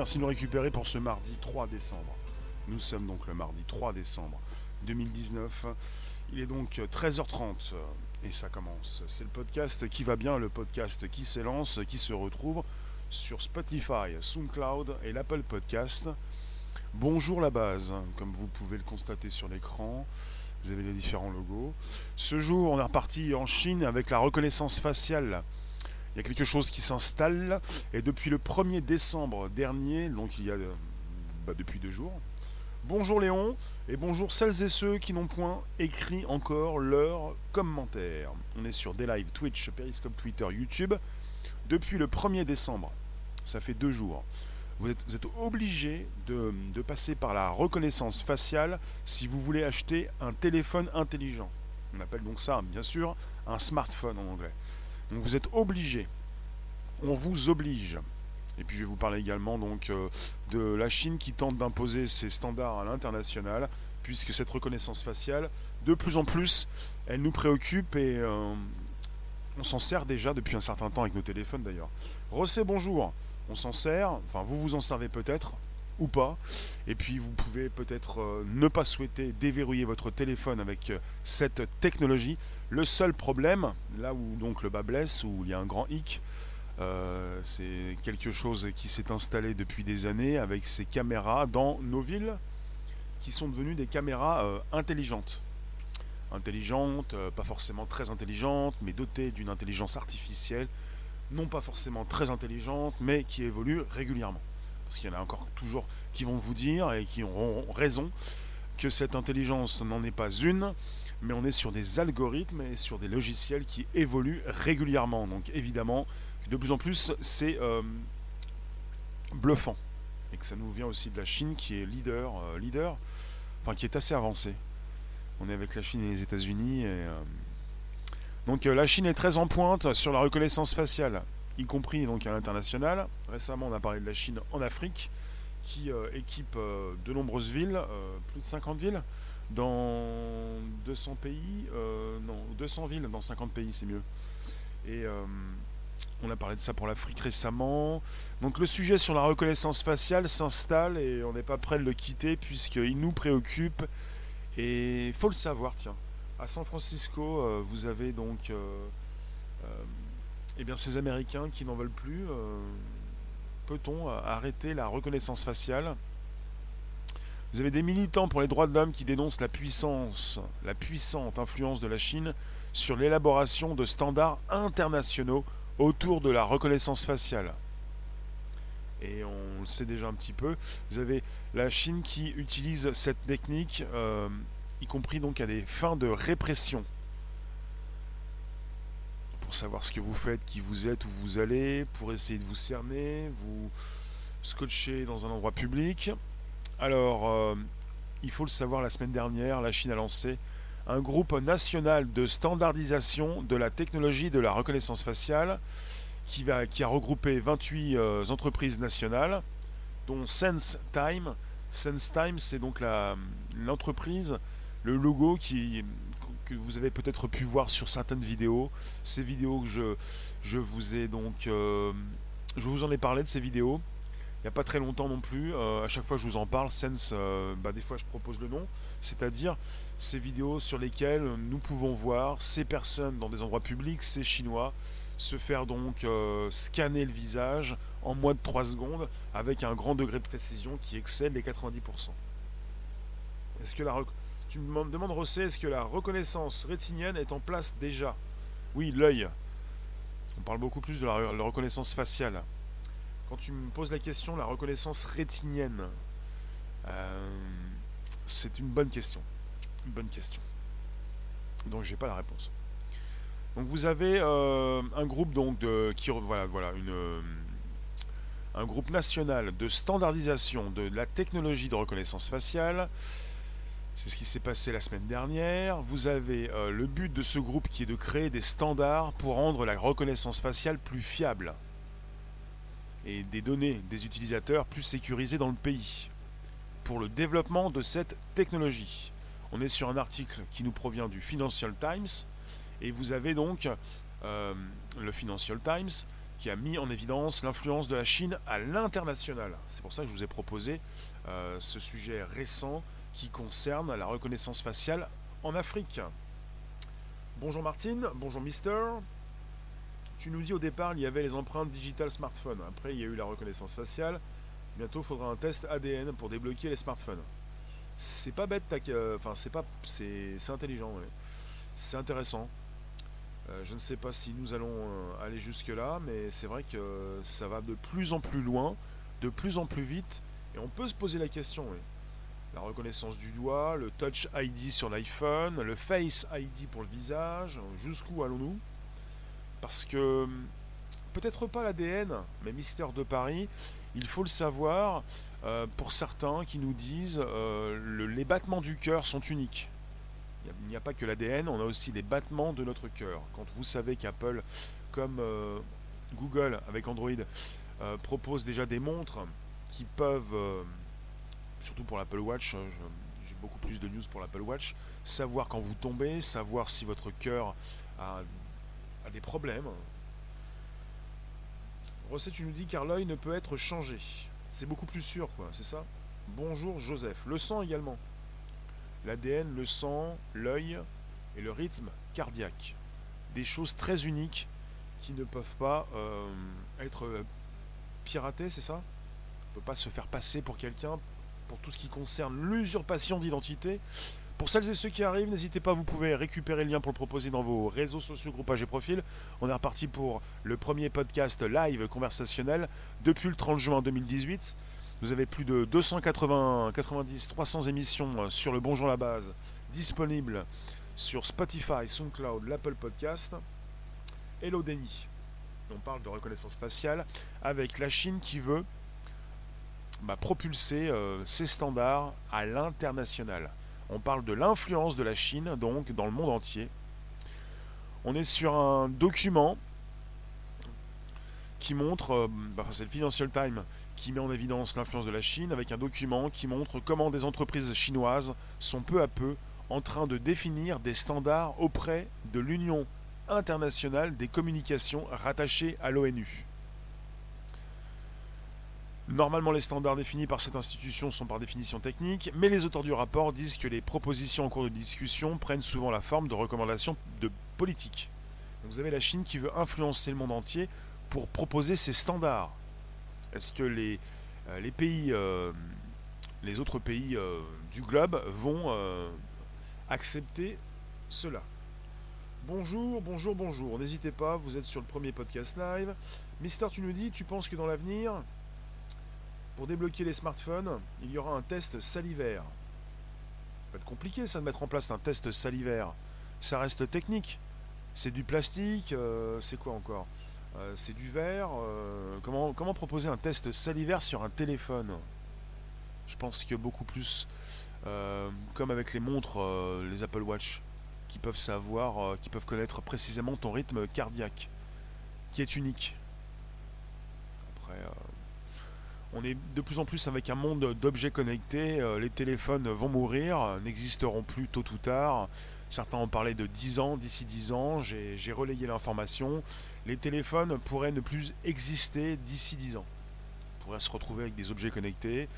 Merci de nous récupérer pour ce mardi 3 décembre. Nous sommes donc le mardi 3 décembre 2019. Il est donc 13h30 et ça commence. C'est le podcast qui va bien, le podcast qui s'élance, qui se retrouve sur Spotify, SoundCloud et l'Apple Podcast. Bonjour la base, comme vous pouvez le constater sur l'écran. Vous avez les différents logos. Ce jour, on est reparti en Chine avec la reconnaissance faciale il y a quelque chose qui s'installe. Et depuis le 1er décembre dernier, donc il y a euh, bah, depuis deux jours, bonjour Léon, et bonjour celles et ceux qui n'ont point écrit encore leur commentaire. On est sur des lives Twitch, Periscope, Twitter, YouTube depuis le 1er décembre. Ça fait deux jours. Vous êtes, obligé de passer par la reconnaissance faciale si vous voulez acheter un téléphone intelligent. On appelle donc ça, bien sûr, un smartphone en anglais. Donc vous êtes obligé. On vous oblige. Et puis je vais vous parler également donc euh, de la Chine qui tente d'imposer ses standards à l'international, puisque cette reconnaissance faciale, de plus en plus, elle nous préoccupe et euh, on s'en sert déjà depuis un certain temps avec nos téléphones d'ailleurs. Rossé, bonjour. On s'en sert, enfin vous vous en servez peut-être, ou pas. Et puis vous pouvez peut-être euh, ne pas souhaiter déverrouiller votre téléphone avec euh, cette technologie. Le seul problème, là où donc le bas blesse, où il y a un grand hic, euh, c'est quelque chose qui s'est installé depuis des années avec ces caméras dans nos villes qui sont devenues des caméras intelligentes. Intelligentes, pas forcément très intelligentes, mais dotées d'une intelligence artificielle, non pas forcément très intelligente, mais qui évolue régulièrement parce qu'il y en a encore toujours qui vont vous dire et qui auront raison que cette intelligence n'en est pas une, mais on est sur des algorithmes et sur des logiciels qui évoluent régulièrement. Donc évidemment, de plus en plus, c'est euh, bluffant. Et que ça nous vient aussi de la Chine qui est leader, euh, leader, enfin qui est assez avancée. On est avec la Chine et les États-Unis. Euh, donc la Chine est très en pointe sur la reconnaissance faciale y compris donc à l'international. Récemment, on a parlé de la Chine en Afrique, qui euh, équipe euh, de nombreuses villes, euh, plus de 50 villes, dans 200 pays, non, 200 villes dans 50 pays, c'est mieux. Et on a parlé de ça pour l'Afrique récemment. Donc le sujet sur la reconnaissance faciale s'installe et on n'est pas prêt de le quitter puisqu'il nous préoccupe. Et il faut le savoir, tiens. À San Francisco, vous avez donc eh bien, ces Américains qui n'en veulent plus, euh, peut-on arrêter la reconnaissance faciale? Vous avez des militants pour les droits de l'homme qui dénoncent la puissance, la puissante influence de la Chine sur l'élaboration de standards internationaux autour de la reconnaissance faciale. Et on le sait déjà un petit peu. Vous avez la Chine qui utilise cette technique, euh, y compris donc à des fins de répression savoir ce que vous faites, qui vous êtes, où vous allez, pour essayer de vous cerner, vous scotcher dans un endroit public. Alors, euh, il faut le savoir, la semaine dernière, la Chine a lancé un groupe national de standardisation de la technologie de la reconnaissance faciale qui, va, qui a regroupé 28 euh, entreprises nationales, dont SenseTime. SenseTime, c'est donc l'entreprise, le logo qui, que vous avez peut-être pu voir sur certaines vidéos. Ces vidéos que je, je vous ai donc... Euh, je vous en ai parlé de ces vidéos. Il n'y a pas très longtemps non plus. Euh, à chaque fois je vous en parle, Sense, euh, bah, des fois je propose le nom. C'est-à-dire ces vidéos sur lesquelles nous pouvons voir ces personnes dans des endroits publics, ces Chinois, se faire donc scanner le visage en moins de 3 secondes avec un grand degré de précision qui excède les 90%. Est-ce que la, tu me demandes, Rossé, est-ce que la reconnaissance rétinienne est en place déjà? Oui, l'œil. On parle beaucoup plus de la, reconnaissance faciale. Quand tu me poses la question, la reconnaissance rétinienne, euh, c'est une bonne question. Une bonne question. Donc j'ai pas la réponse. Donc vous avez euh, un groupe donc de qui voilà voilà une un groupe national de standardisation de la technologie de reconnaissance faciale c'est ce qui s'est passé la semaine dernière. Vous avez euh, le but de ce groupe qui est de créer des standards pour rendre la reconnaissance faciale plus fiable et des données des utilisateurs plus sécurisées dans le pays pour le développement de cette technologie. On est sur un article qui nous provient du Financial Times et vous avez donc euh, le Financial Times qui a mis en évidence l'influence de la Chine à l'international. C'est pour ça que je vous ai proposé euh, ce sujet récent qui concerne la reconnaissance faciale en Afrique. Bonjour Martine, bonjour Mister. Tu nous dis au départ il y avait les empreintes digitales smartphone. Après il y a eu la reconnaissance faciale. Bientôt il faudra un test ADN pour débloquer les smartphones. C'est pas bête, enfin c'est pas, c'est intelligent, c'est intéressant. Euh, je ne sais pas si nous allons euh, aller jusque là, mais c'est vrai que ça va de plus en plus loin, de plus en plus vite, et on peut se poser la question. La reconnaissance du doigt, le Touch ID sur l'iPhone, le Face ID pour le visage, jusqu'où allons-nous? Parce que peut-être pas l'ADN, mais Mystère de Paris, il faut le savoir, euh, pour certains qui nous disent euh, les battements du cœur sont uniques. Il n'y a, pas que l'ADN, on a aussi les battements de notre cœur. Quand vous savez qu'Apple, comme euh, Google avec Android, propose déjà des montres qui peuvent, surtout pour l'Apple Watch, j'ai beaucoup plus de news pour l'Apple Watch, savoir quand vous tombez, savoir si votre cœur a, a des problèmes. Recette, tu nous dis car l'œil ne peut être changé. C'est beaucoup plus sûr, quoi, c'est ça? Bonjour Joseph. Le sang également. L'ADN, le sang, l'œil et le rythme cardiaque. Des choses très uniques qui ne peuvent pas euh, être euh, piratées, c'est ça? On ne peut pas se faire passer pour quelqu'un pour tout ce qui concerne l'usurpation d'identité. Pour celles et ceux qui arrivent, n'hésitez pas, vous pouvez récupérer le lien pour le proposer dans vos réseaux sociaux, groupages et profils. On est reparti pour le premier podcast live conversationnel depuis le 30 juin 2018. Vous avez plus de 280, 90, 300 émissions sur le Bonjour la base disponibles sur Spotify, SoundCloud, l'Apple Podcast. Hello Denis. On parle de reconnaissance faciale avec la Chine qui veut propulser euh, ses standards à l'international. On parle de l'influence de la Chine, donc, dans le monde entier. On est sur un document qui montre, euh, bah, c'est le Financial Times qui met en évidence l'influence de la Chine, avec un document qui montre comment des entreprises chinoises sont peu à peu en train de définir des standards auprès de l'Union internationale des communications rattachée à l'ONU. Normalement, les standards définis par cette institution sont par définition techniques, mais les auteurs du rapport disent que les propositions en cours de discussion prennent souvent la forme de recommandations de politique. vous avez la Chine qui veut influencer le monde entier pour proposer ses standards. Est-ce que les, euh, les pays, euh, les autres pays euh, du globe vont accepter cela? Bonjour, bonjour, bonjour. N'hésitez pas, vous êtes sur le premier podcast live. Mister, tu nous dis, tu penses que dans l'avenir, pour débloquer les smartphones, il y aura un test salivaire. Ça va être compliqué ça de mettre en place un test salivaire. Ça reste technique. C'est du plastique, euh, c'est quoi encore? Euh, C'est du verre. Euh, comment, comment proposer un test salivaire sur un téléphone? Je pense que beaucoup plus, comme avec les montres, les Apple Watch, qui peuvent savoir, qui peuvent connaître précisément ton rythme cardiaque, qui est unique. Après, on est de plus en plus avec un monde d'objets connectés. Euh, les téléphones vont mourir, n'existeront plus tôt ou tard. Certains ont parlé de 10 ans, d'ici 10 ans. J'ai relayé l'information. Les téléphones pourraient ne plus exister d'ici 10 ans. On pourrait se retrouver avec des objets connectés.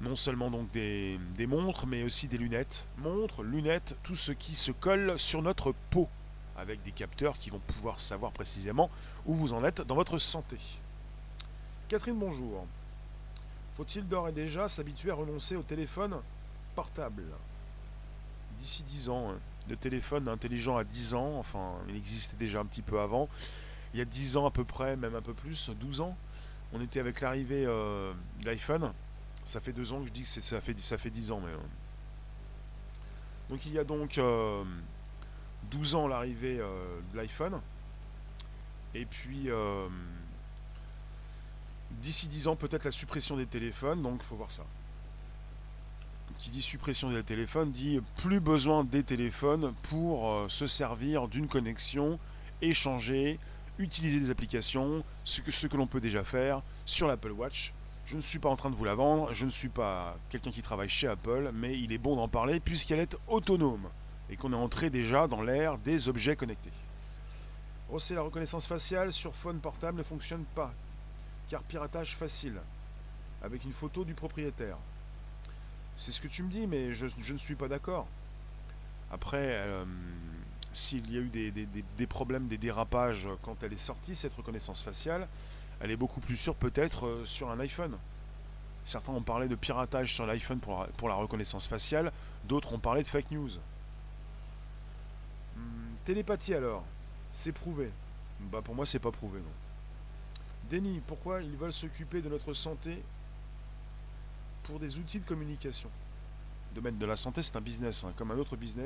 Non seulement donc des, des montres, mais aussi des lunettes. Montres, lunettes, tout ce qui se colle sur notre peau. Avec des capteurs qui vont pouvoir savoir précisément où vous en êtes dans votre santé. Catherine, bonjour. Faut-il d'ores et déjà s'habituer à renoncer au téléphone portable? D'ici 10 ans, hein. le téléphone intelligent à 10 ans, enfin il existait déjà un petit peu avant, il y a 10 ans à peu près, même un peu plus, 12 ans, on était avec l'arrivée euh, de l'iPhone, ça fait 2 ans que je dis que ça fait, ça fait 10 ans. Mais, euh. Donc il y a donc 12 euh, ans l'arrivée de l'iPhone, et puis D'ici 10 ans, peut-être la suppression des téléphones, donc il faut voir ça. Qui dit suppression des téléphones dit plus besoin des téléphones pour euh, se servir d'une connexion, échanger, utiliser des applications, ce que, ce que l'on peut déjà faire sur l'Apple Watch. Je ne suis pas en train de vous la vendre, je ne suis pas quelqu'un qui travaille chez Apple, mais il est bon d'en parler puisqu'elle est autonome et qu'on est entré déjà dans l'ère des objets connectés. Oh, c'est la reconnaissance faciale sur phone portable ne fonctionne pas, car piratage facile, avec une photo du propriétaire. C'est ce que tu me dis, mais je, ne suis pas d'accord. Après, euh, s'il y a eu des, problèmes, des dérapages quand elle est sortie, cette reconnaissance faciale, elle est beaucoup plus sûre peut-être euh, sur un iPhone. Certains ont parlé de piratage sur l'iPhone pour, la reconnaissance faciale, d'autres ont parlé de fake news. Hmm, télépathie alors c'est prouvé. Bah pour moi c'est pas prouvé non. Denis, pourquoi ils veulent s'occuper de notre santé pour des outils de communication? Le domaine de la santé c'est un business, hein. comme un autre business,